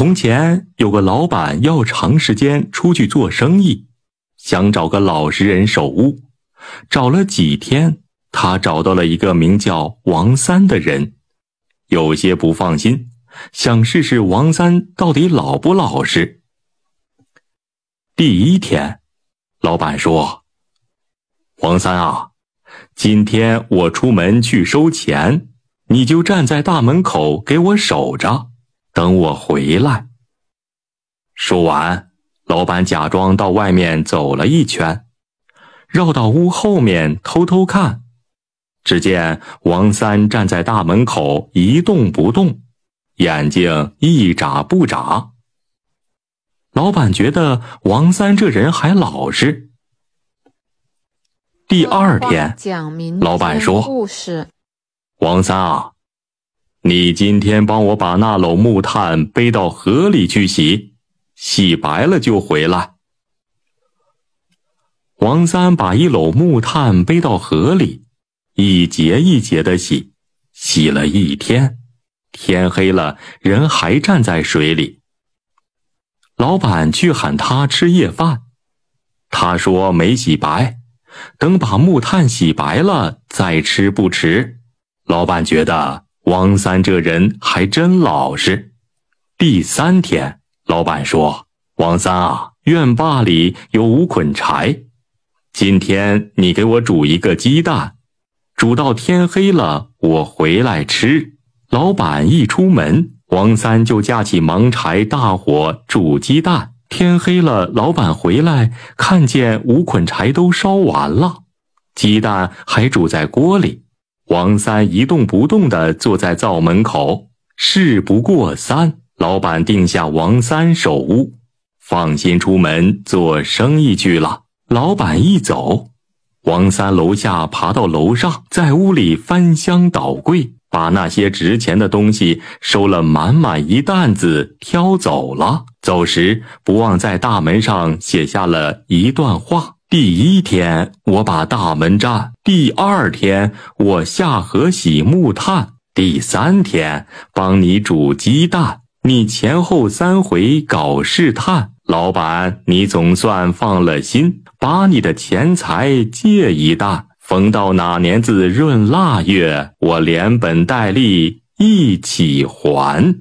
从前有个老板要长时间出去做生意，想找个老实人守屋。找了几天，他找到了一个名叫王三的人，有些不放心，想试试王三到底老不老实。第一天，老板说：“王三啊，今天我出门去收钱，你就站在大门口给我守着。”等我回来。说完，老板假装到外面走了一圈，绕到屋后面偷偷看，只见王三站在大门口一动不动，眼睛一眨不眨。老板觉得王三这人还老实。第二天，老板说：“王三啊。”你今天帮我把那篓木炭背到河里去洗，洗白了就回来。王三把一篓木炭背到河里，一节一节的洗，洗了一天，天黑了，人还站在水里。老板去喊他吃夜饭，他说没洗白，等把木炭洗白了再吃不迟。老板觉得。王三这人还真老实。第三天，老板说：“王三啊，院坝里有五捆柴，今天你给我煮一个鸡蛋，煮到天黑了，我回来吃。”老板一出门，王三就架起芒柴，大火煮鸡蛋。天黑了，老板回来，看见五捆柴都烧完了，鸡蛋还煮在锅里。王三一动不动地坐在灶门口。事不过三，老板定下王三守屋，放心出门做生意去了。老板一走，王三楼下爬到楼上，在屋里翻箱倒柜，把那些值钱的东西收了满满一担子，挑走了。走时不忘在大门上写下了一段话。第一天我把大门占，第二天我下河洗木炭，第三天帮你煮鸡蛋，你前后三回搞试探，老板你总算放了心，把你的钱财借一担，逢到哪年子闰腊月，我连本带利一起还。